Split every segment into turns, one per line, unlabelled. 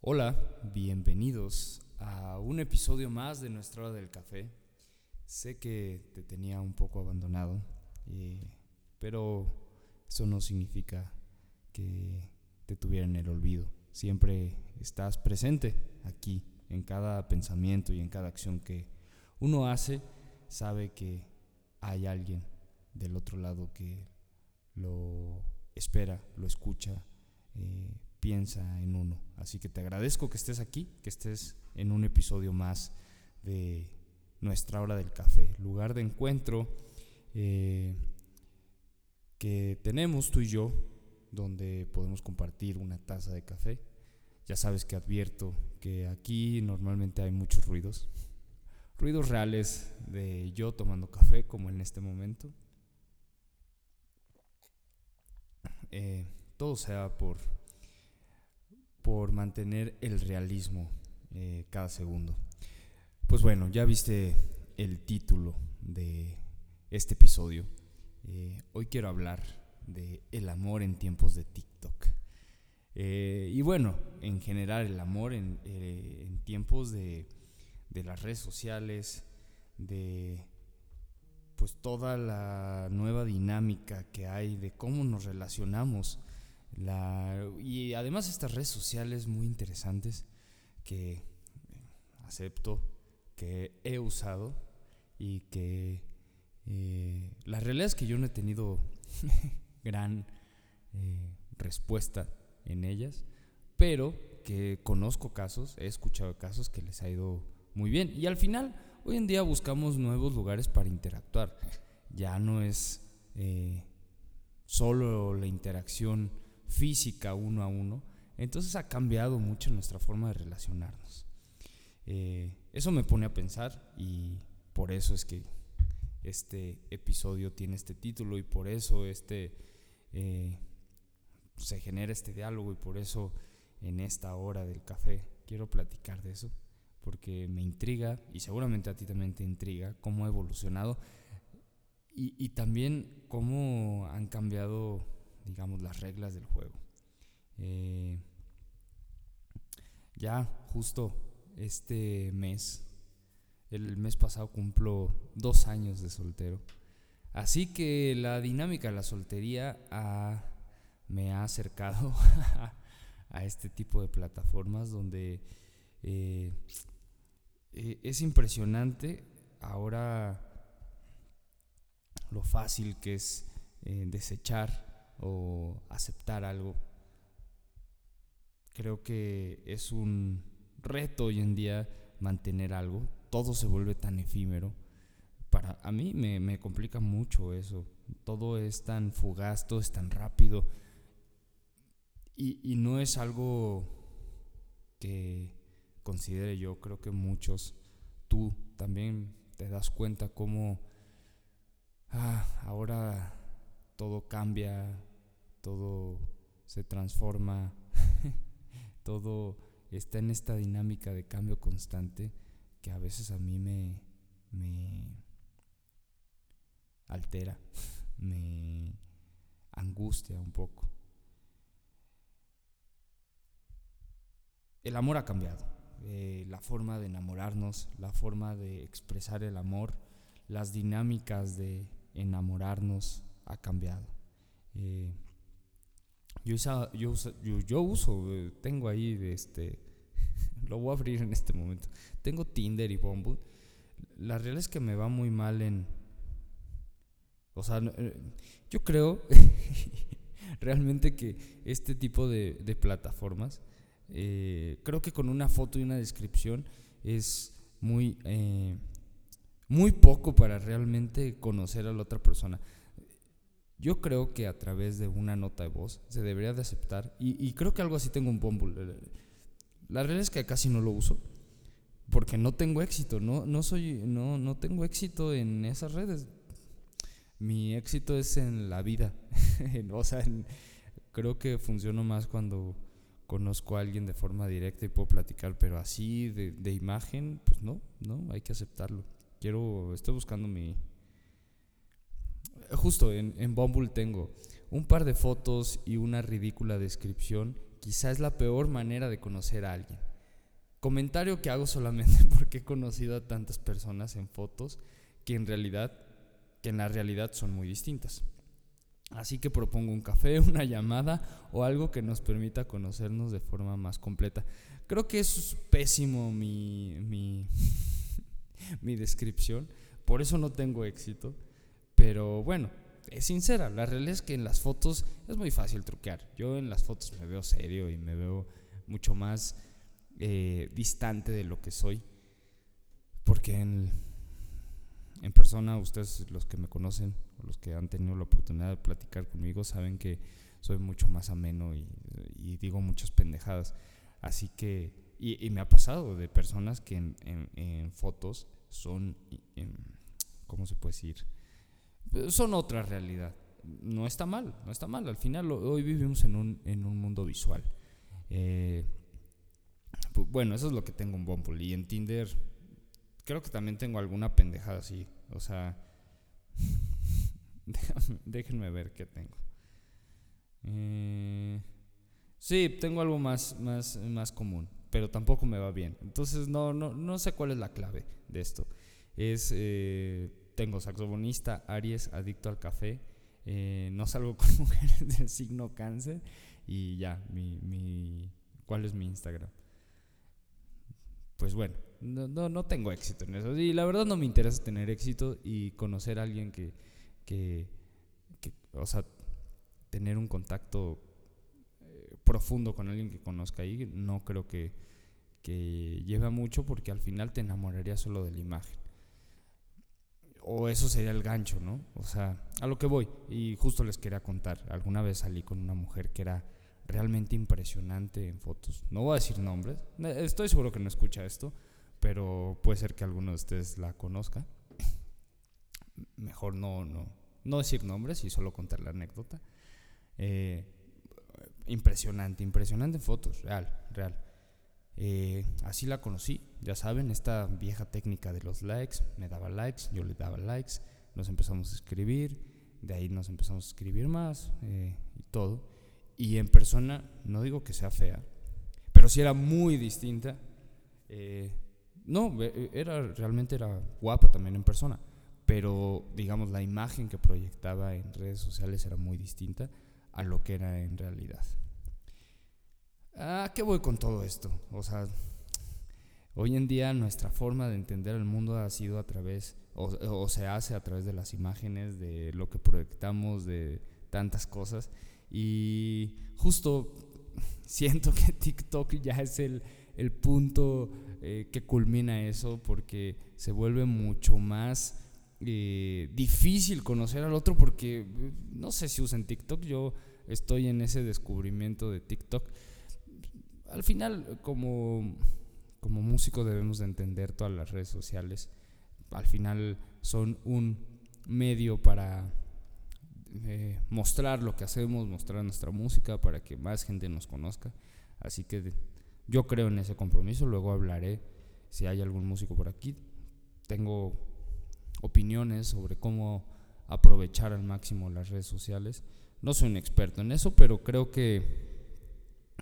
Hola, bienvenidos a un episodio más de nuestra hora del café. Sé que te tenía un poco abandonado, eh, pero eso no significa que te tuviera en el olvido. Siempre estás presente aquí, en cada pensamiento y en cada acción que uno hace, sabe que hay alguien del otro lado que lo espera, lo escucha, eh, piensa en uno. Así que te agradezco que estés aquí, que estés en un episodio más de nuestra hora del café, lugar de encuentro eh, que tenemos tú y yo, donde podemos compartir una taza de café. Ya sabes que advierto que aquí normalmente hay muchos ruidos, ruidos reales de yo tomando café, como en este momento. Eh, todo sea por por mantener el realismo eh, cada segundo. Pues bueno, ya viste el título de este episodio. Eh, hoy quiero hablar de el amor en tiempos de TikTok. Eh, y bueno, en general el amor en, en tiempos de, de, las redes sociales, de pues toda la nueva dinámica que hay, de cómo nos relacionamos la, y además estas redes sociales muy interesantes que eh, acepto, que he usado y que eh, la realidad es que yo no he tenido gran eh, respuesta en ellas, pero que conozco casos, he escuchado casos que les ha ido muy bien. Y al final, hoy en día buscamos nuevos lugares para interactuar. Ya no es solo la interacción física uno a uno, entonces ha cambiado mucho nuestra forma de relacionarnos. Eh, eso me pone a pensar y por eso es que este episodio tiene este título y por eso este eh, se genera este diálogo y por eso en esta hora del café quiero platicar de eso porque me intriga y seguramente a ti también te intriga cómo ha evolucionado y, y también cómo han cambiado digamos, las reglas del juego. Eh, ya justo este mes, el mes pasado cumplo dos años de soltero. Así que la dinámica de la soltería me ha acercado a este tipo de plataformas donde eh, eh, es impresionante ahora lo fácil que es desechar o aceptar algo. Creo que es un reto hoy en día mantener algo. Todo se vuelve tan efímero. Para a mí me, me complica mucho eso. Todo es tan fugaz, todo es tan rápido. Y, y no es algo que considere yo. Creo que muchos, tú también te das cuenta cómo ah, ahora todo cambia todo se transforma, todo está en esta dinámica de cambio constante que a veces a mí me, me altera, me angustia un poco. El amor ha cambiado, eh, la forma de enamorarnos, la forma de expresar el amor, las dinámicas de enamorarnos ha cambiado. Eh, yo, yo, yo, yo, uso, eh, tengo ahí, este, lo voy a abrir en este momento. Tengo Tinder y Bumble. La realidad es que me va muy mal en... O sea, eh, yo creo realmente que este tipo de, de plataformas, eh, creo que con una foto y una descripción es muy, muy poco para realmente conocer a la otra persona. Yo creo que a través de una nota de voz se debería de aceptar, y, creo que algo así tengo un Bumble. La realidad es que casi no lo uso, porque no tengo éxito, no, no, soy, no, no tengo éxito en esas redes. Mi éxito es en la vida. o sea, creo que funciono más cuando conozco a alguien de forma directa y puedo platicar, pero así de, de imagen, pues no, no, hay que aceptarlo. Quiero, estoy buscando mi, justo en, en Bumble tengo un par de fotos y una ridícula descripción quizá es la peor manera de conocer a alguien. Comentario que hago solamente porque he conocido a tantas personas en fotos que en realidad, que en la realidad son muy distintas. Así que propongo un café, una llamada o algo que nos permita conocernos de forma más completa. Creo que es pésimo mi, mi, mi descripción, por eso no tengo éxito. Pero bueno, es sincera. La realidad es que en las fotos es muy fácil truquear. Yo en las fotos me veo serio y me veo mucho más eh, distante de lo que soy. Porque en, en persona, ustedes los que me conocen, los que han tenido la oportunidad de platicar conmigo, saben que soy mucho más ameno y, digo muchas pendejadas. Así que, y, me ha pasado de personas que en, en fotos son, ¿cómo se puede decir? Son otra realidad. No está mal, no está mal. Al final hoy vivimos en un, en un mundo visual. Eh, bueno, eso es lo que tengo en Bumble. Y en Tinder creo que también tengo alguna pendejada así. O sea, déjenme ver qué tengo. Eh, sí, tengo algo más, más, más común, pero tampoco me va bien. Entonces no, no, no sé cuál es la clave de esto. Es... Eh, tengo saxofonista, Aries, adicto al café. Eh, no salgo con mujeres del signo cáncer. Y ya, mi, ¿cuál es mi Instagram? Pues bueno, no, no, tengo éxito en eso. Y la verdad no me interesa tener éxito y conocer a alguien que, que, o sea, tener un contacto eh, profundo con alguien que conozca ahí, no creo que, que lleve mucho porque al final te enamoraría solo de la imagen o eso sería el gancho, ¿no? O sea, a lo que voy. Y justo les quería contar, alguna vez salí con una mujer que era realmente impresionante en fotos. No voy a decir nombres, estoy seguro que no escucha esto, pero puede ser que alguno de ustedes la conozca. Mejor no, no, no decir nombres y solo contar la anécdota. Eh, impresionante, impresionante en fotos, real, real. Eh, así la conocí, ya saben, esta vieja técnica de los likes, me daba likes, yo le daba likes, nos empezamos a escribir, de ahí nos empezamos a escribir más eh, y todo. Y en persona, no digo que sea fea, pero sí era muy distinta. Eh, no, era, realmente era guapa también en persona, pero digamos la imagen que proyectaba en redes sociales era muy distinta a lo que era en realidad. ¿A qué voy con todo esto? O sea, hoy en día nuestra forma de entender el mundo ha sido a través, o, se hace a través de las imágenes, de lo que proyectamos, de tantas cosas. Y justo siento que TikTok ya es el, punto eh, que culmina eso porque se vuelve mucho más eh, difícil conocer al otro porque no sé si usan TikTok, yo estoy en ese descubrimiento de TikTok al final, como, como músico debemos de entender todas las redes sociales. Al final son un medio para eh, mostrar lo que hacemos, mostrar nuestra música para que más gente nos conozca. Así que yo creo en ese compromiso. Luego hablaré si hay algún músico por aquí. Tengo opiniones sobre cómo aprovechar al máximo las redes sociales. No soy un experto en eso, pero creo que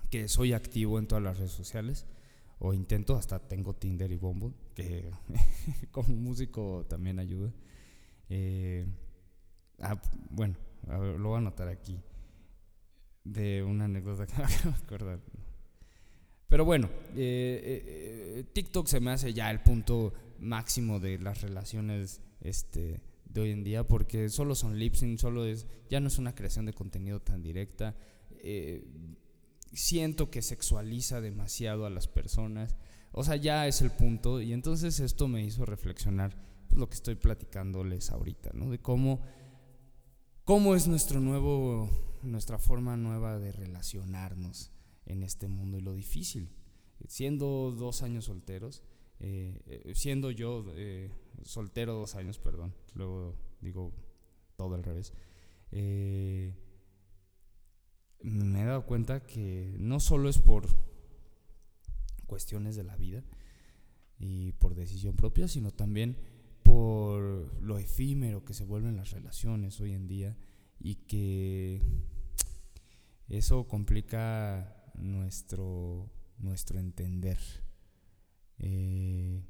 que soy activo en todas las redes sociales o intento, hasta tengo Tinder y Bumble, que como músico también ayuda. Eh, ah, bueno, lo voy a anotar aquí, de una anécdota que me acabo de acordar. Pero bueno, eh, eh, TikTok se me hace ya el punto máximo de las relaciones este, de hoy en día, porque solo son lip sync, solo es, ya no es una creación de contenido tan directa siento que sexualiza demasiado a las personas. O sea, ya es el punto. Y entonces esto me hizo reflexionar pues, lo que estoy platicándoles ahorita, ¿no? De cómo, cómo es nuestro nuevo, nuestra forma nueva de relacionarnos en este mundo y lo difícil. Siendo dos años solteros, eh, eh, siendo yo eh, soltero dos años, perdón, luego digo todo al revés. Eh, me he dado cuenta que no solo es por cuestiones de la vida y por decisión propia, sino también por lo efímero que se vuelven las relaciones hoy en día y que eso complica nuestro, nuestro entender eh,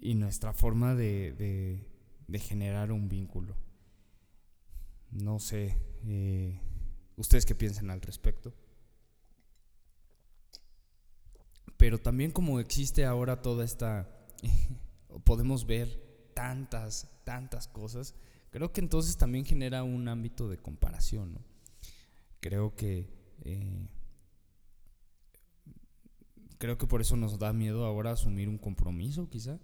y nuestra forma de, de, generar un vínculo. No sé, eh, ustedes qué piensan al respecto. Pero también como existe ahora toda esta, podemos ver tantas, tantas cosas, creo que entonces también genera un ámbito de comparación. Creo que eh, creo que por eso nos da miedo ahora asumir un compromiso, quizá.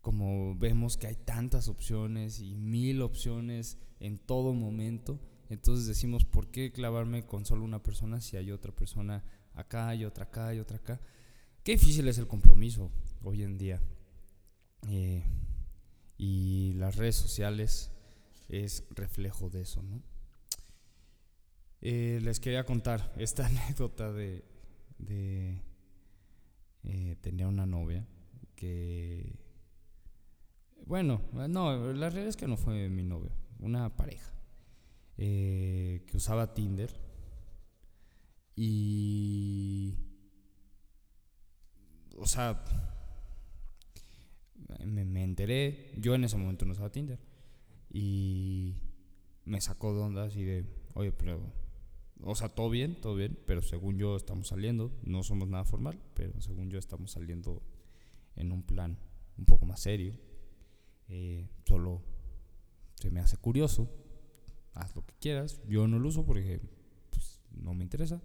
Como vemos que hay tantas opciones y mil opciones en todo momento, entonces decimos, ¿por qué clavarme con solo una persona si hay otra persona acá y otra acá y otra acá? Qué difícil es el compromiso hoy en día. Eh, y las redes sociales es reflejo de eso, ¿no? Eh, les quería contar esta anécdota de, de eh, tenía una novia que, bueno, no, la realidad es que no fue mi novia, una pareja eh, que usaba Tinder y, o sea, me, me enteré, yo en ese momento no usaba Tinder y me sacó de onda así de, oye, pero o sea, todo bien, todo bien, pero según yo estamos saliendo, no somos nada formal, pero según yo estamos saliendo en un plan un poco más serio. Eh, solo se me hace curioso, haz lo que quieras, yo no lo uso porque pues, no me interesa.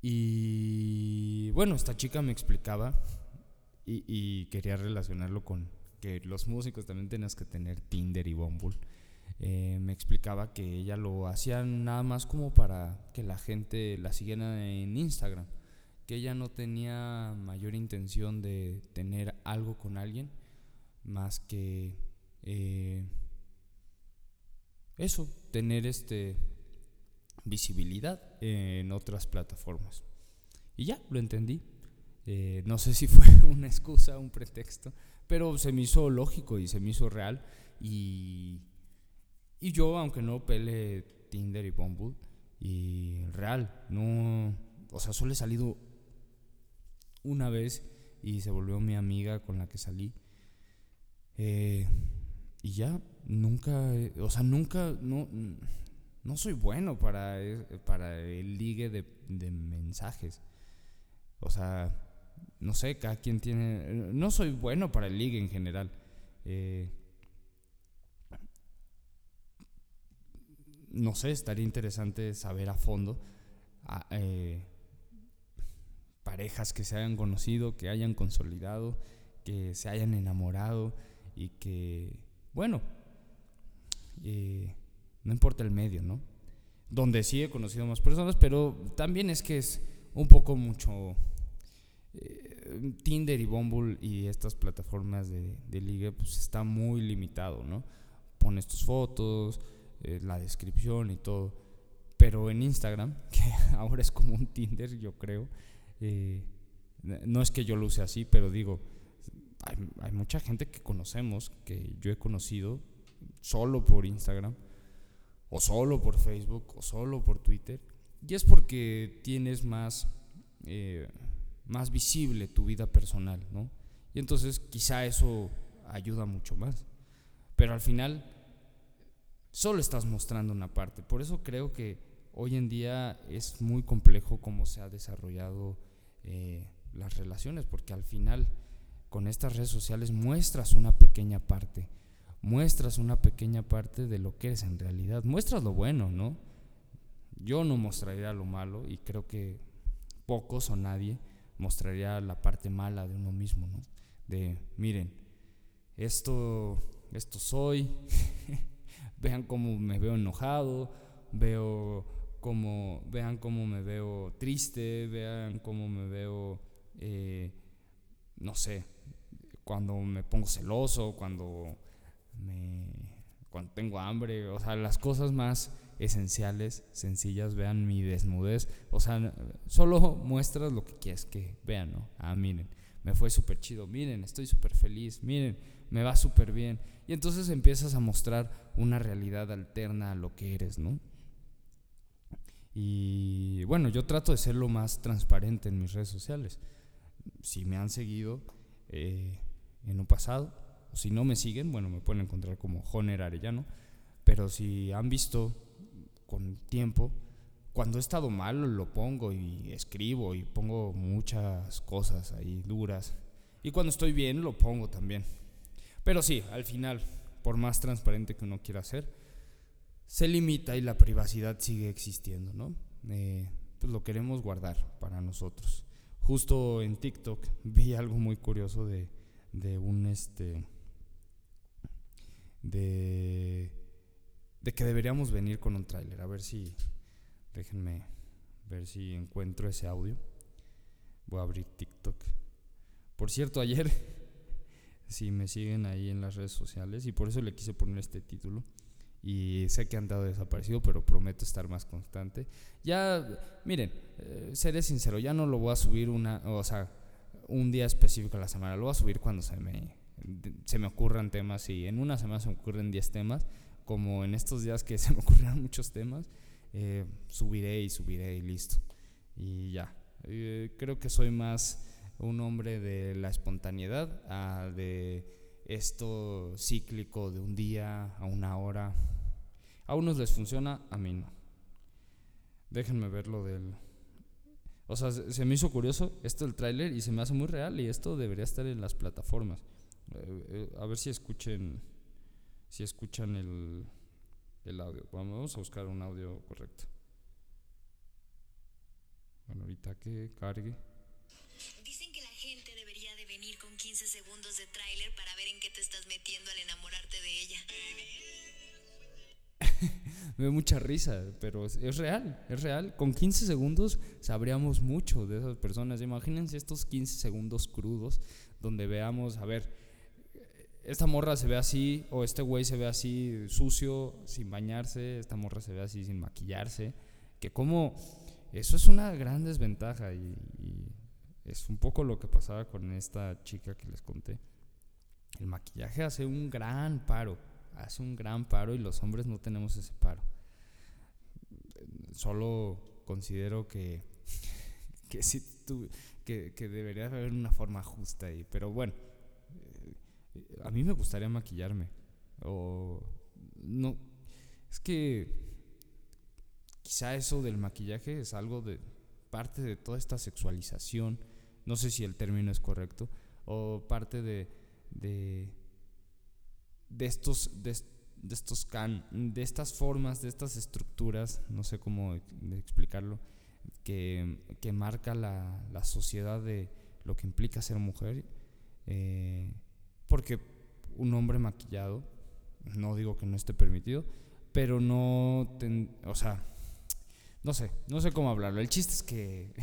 Y bueno, esta chica me explicaba y, quería relacionarlo con que los músicos también tenías que tener Tinder y Bumble. Eh, me explicaba que ella lo hacía nada más como para que la gente la siguiera en Instagram, que ella no tenía mayor intención de tener algo con alguien más que eh, eso, tener este visibilidad en otras plataformas. Y ya, lo entendí. Eh, no sé si fue una excusa, un pretexto, pero se me hizo lógico y se me hizo real y y yo, aunque no pele Tinder y Bumble, y real, no, o sea, solo he salido una vez y se volvió mi amiga con la que salí. Eh, y ya, nunca, o sea, nunca, no, no soy bueno para, para el ligue de, de mensajes. O sea, no sé, cada quien tiene, no soy bueno para el ligue en general. Eh, no sé, estaría interesante saber a fondo eh, parejas que se hayan conocido, que hayan consolidado, que se hayan enamorado y que, bueno, eh, no importa el medio, ¿no? Donde sí he conocido más personas, pero también es que es un poco mucho... Eh, Tinder y Bumble y estas plataformas de, de ligue, pues está muy limitado, ¿no? Pones tus fotos, eh, la descripción y todo. Pero en Instagram, que ahora es como un Tinder, yo creo, no es que yo lo use así, pero digo, hay, mucha gente que conocemos, que yo he conocido solo por Instagram, o solo por Facebook, o solo por Twitter, y es porque tienes más, eh, más visible tu vida personal, ¿no? Y entonces quizá eso ayuda mucho más. Pero al final solo estás mostrando una parte. Por eso creo que hoy en día es muy complejo cómo se ha desarrollado eh, las relaciones, porque al final con estas redes sociales muestras una pequeña parte, muestras una pequeña parte de lo que eres en realidad, muestras lo bueno, ¿no? Yo no mostraría lo malo y creo que pocos o nadie mostraría la parte mala de uno mismo, ¿no? De, miren, esto, esto soy, vean cómo me veo enojado, veo cómo, vean cómo me veo triste, vean cómo me veo, eh, no sé, cuando me pongo celoso, cuando, me, cuando tengo hambre, o sea, las cosas más esenciales, sencillas, vean mi desnudez, o sea, solo muestras lo que quieres que vean, ¿no? Ah, miren, me fue súper chido, miren, estoy súper feliz, miren, me va súper bien. Y entonces empiezas a mostrar una realidad alterna a lo que eres, ¿no? Y bueno, yo trato de ser lo más transparente en mis redes sociales. Si me han seguido eh, en un pasado, si no me siguen, bueno, me pueden encontrar como Joner Arellano. Pero si han visto con tiempo, cuando he estado mal lo pongo y escribo y pongo muchas cosas ahí duras. Y cuando estoy bien lo pongo también. Pero sí, al final, por más transparente que uno quiera ser, se limita y la privacidad sigue existiendo, ¿no? Eh, pues lo queremos guardar para nosotros. Justo en TikTok vi algo muy curioso de, de un este de que deberíamos venir con un tráiler. A ver si déjenme ver si encuentro ese audio. Voy a abrir TikTok. Por cierto, ayer si me siguen ahí en las redes sociales y por eso le quise poner este título y sé que han dado desaparecido, pero prometo estar más constante. Ya, miren, eh, seré sincero, ya no lo voy a subir una, o sea, un día específico a la semana, lo voy a subir cuando se me, se me ocurran temas y en una semana se me ocurren 10 temas, como en estos días que se me ocurrieron muchos temas, eh, subiré y subiré y listo. Y ya, eh, creo que soy más un hombre de la espontaneidad, a de esto cíclico de un día a una hora. A unos les funciona, a mí no. Déjenme ver lo del... O sea, se me hizo curioso esto del tráiler y se me hace muy real y esto debería estar en las plataformas. Eh, eh, a ver si escuchen, si escuchan el, el audio. Vamos a buscar un audio correcto. Bueno, ahorita que cargue.
15 segundos de tráiler para ver en qué te estás metiendo al enamorarte de ella.
Me da mucha risa, pero es, real, es real. Con 15 segundos sabríamos mucho de esas personas. Imagínense estos 15 segundos crudos donde veamos, a ver, esta morra se ve así o este güey se ve así sucio, sin bañarse, esta morra se ve así sin maquillarse, que como eso es una gran desventaja y es un poco lo que pasaba con esta chica que les conté. El maquillaje hace un gran paro, hace un gran paro y los hombres no tenemos ese paro. Solo considero que, que, sí, que, que debería haber una forma justa ahí. Pero bueno, a mí me gustaría maquillarme. O no, es que quizá eso del maquillaje es algo de parte de toda esta sexualización no sé si el término es correcto, o parte de, de, estos, de, estos can, de estas formas, de estas estructuras, no sé cómo explicarlo, que, marca la, la, sociedad de lo que implica ser mujer, eh, porque un hombre maquillado, no digo que no esté permitido, pero no, o sea, no sé, no sé cómo hablarlo. El chiste es que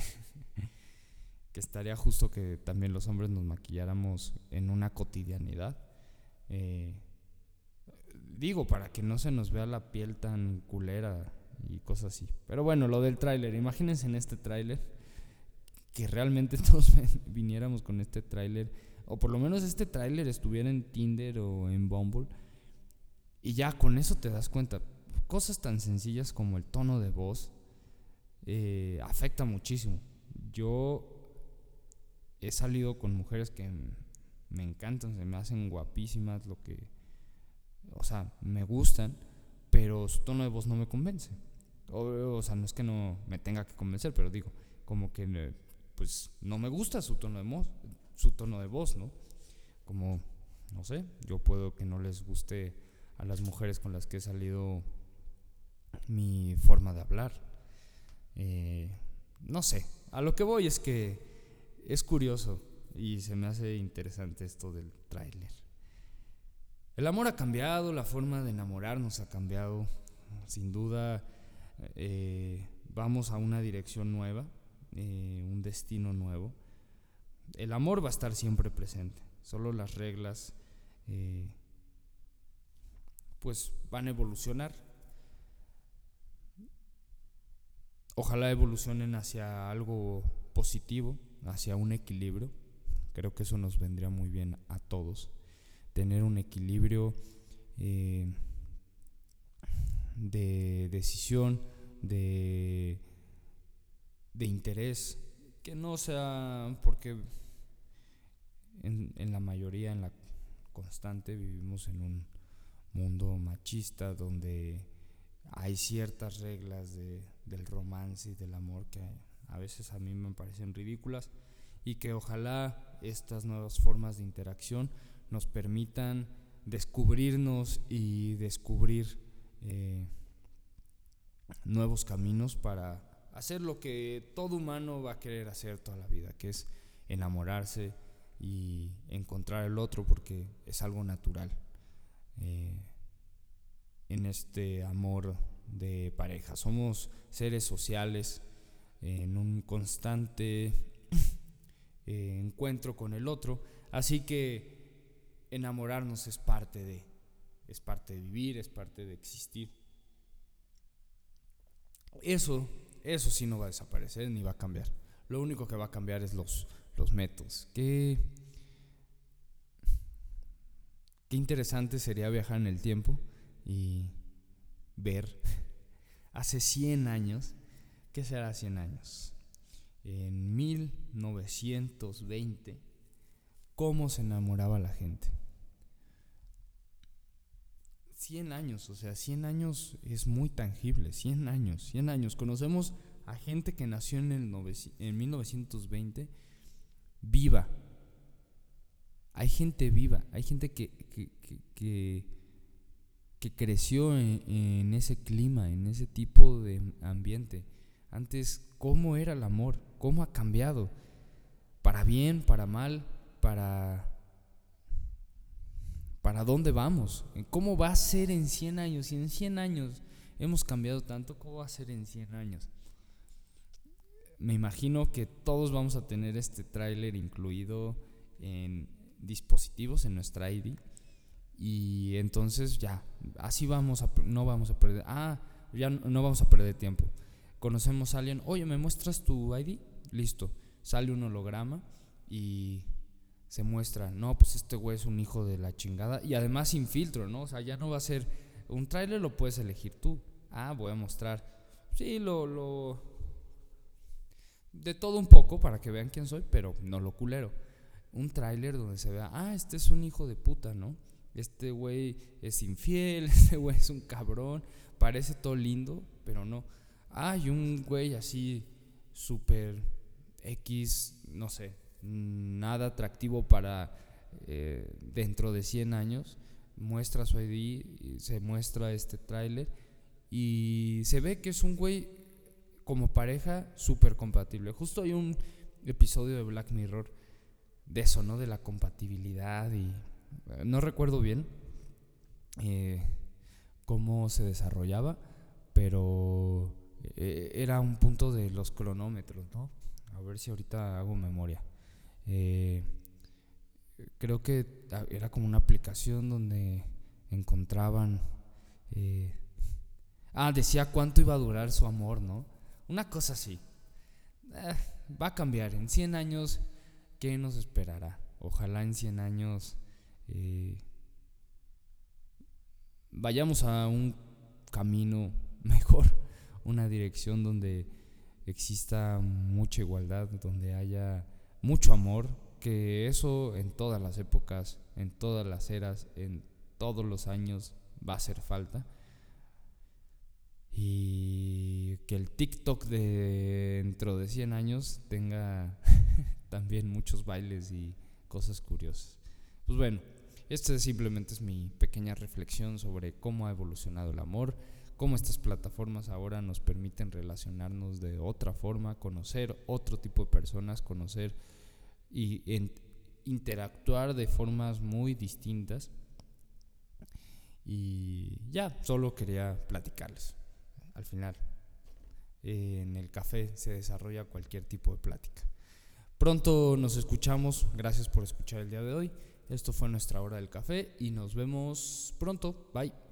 que estaría justo que también los hombres nos maquilláramos en una cotidianidad. Eh, digo, para que no se nos vea la piel tan culera y cosas así. Pero bueno, lo del tráiler, imagínense en este tráiler que realmente todos viniéramos con este tráiler, o por lo menos este tráiler estuviera en Tinder o en Bumble, y ya con eso te das cuenta, cosas tan sencillas como el tono de voz eh, afecta muchísimo. Yo he salido con mujeres que me encantan, se me hacen guapísimas, lo que, o sea, me gustan, pero su tono de voz no me convence. O, sea, no es que no me tenga que convencer, pero digo, como que, pues, no me gusta su tono de voz, su tono de voz, ¿no? Como, no sé, yo puedo que no les guste a las mujeres con las que he salido mi forma de hablar. Eh, no sé, a lo que voy es que es curioso y se me hace interesante esto del tráiler. El amor ha cambiado, la forma de enamorarnos ha cambiado. Sin duda, eh, vamos a una dirección nueva, eh, un destino nuevo. El amor va a estar siempre presente, solo las reglas eh, pues van a evolucionar. Ojalá evolucionen hacia algo positivo hacia un equilibrio. Creo que eso nos vendría muy bien a todos. Tener un equilibrio eh, de decisión, de de interés, que no sea porque en, la mayoría, en la constante, vivimos en un mundo machista donde hay ciertas reglas de, del romance y del amor que a veces a mí me parecen ridículas y que ojalá estas nuevas formas de interacción nos permitan descubrirnos y descubrir eh, nuevos caminos para hacer lo que todo humano va a querer hacer toda la vida, que es enamorarse y encontrar el otro porque es algo natural. Eh, en este amor de pareja. Somos seres sociales en un constante eh, encuentro con el otro, así que enamorarnos es parte de, es parte de vivir, es parte de existir. Eso, eso sí no va a desaparecer ni va a cambiar. Lo único que va a cambiar es los, los métodos. Qué, qué interesante sería viajar en el tiempo y ver hace 100 años, ¿qué será 100 años? En 1920, cómo se enamoraba la gente. 100 años, o sea, 100 años es muy tangible, 100 años, 100 años. Conocemos a gente que nació en, el en 1920 viva. Hay gente viva, hay gente que, que, que que creció en, ese clima, en ese tipo de ambiente. Antes, ¿cómo era el amor? ¿Cómo ha cambiado? ¿Para bien, para mal? ¿Para... ¿Para dónde vamos? ¿Cómo va a ser en 100 años? Si en 100 años hemos cambiado tanto, ¿cómo va a ser en 100 años? Me imagino que todos vamos a tener este tráiler incluido en dispositivos, en nuestra ID y entonces ya, así vamos a, no vamos a perder, ah, ya no, vamos a perder tiempo. Conocemos a alguien, oye, ¿me muestras tu ID? Listo, sale un holograma y se muestra, no, pues este güey es un hijo de la chingada y además sin filtro, ¿no? O sea, ya no va a ser, un tráiler lo puedes elegir tú. Ah, voy a mostrar, sí, lo, lo, de todo un poco para que vean quién soy, pero no lo culero. Un tráiler donde se vea, ah, este es un hijo de puta, ¿no? este güey es infiel, este güey es un cabrón, parece todo lindo, pero no. Hay un güey así súper X, no sé, nada atractivo para eh, dentro de 100 años, muestra su ID, se muestra este tráiler y se ve que es un güey como pareja súper compatible. Justo hay un episodio de Black Mirror de eso, ¿no? De la compatibilidad y no recuerdo bien eh, cómo se desarrollaba, pero eh, era un punto de los cronómetros, ¿no? A ver si ahorita hago memoria. Eh, creo que era como una aplicación donde encontraban... ah, decía cuánto iba a durar su amor, ¿no? Una cosa así. va a cambiar. En 100 años, ¿qué nos esperará? Ojalá en 100 años eh, vayamos a un camino mejor, una dirección donde exista mucha igualdad, donde haya mucho amor, que eso en todas las épocas, en todas las eras, en todos los años va a hacer falta. Y que el TikTok de dentro de 100 años tenga también muchos bailes y cosas curiosas. Pues bueno, esta simplemente es mi pequeña reflexión sobre cómo ha evolucionado el amor, cómo estas plataformas ahora nos permiten relacionarnos de otra forma, conocer otro tipo de personas, conocer y interactuar de formas muy distintas. Y ya, solo quería platicarles. Al final, en el café se desarrolla cualquier tipo de plática. Pronto nos escuchamos. Gracias por escuchar el día de hoy. Esto fue nuestra hora del café y nos vemos pronto. Bye.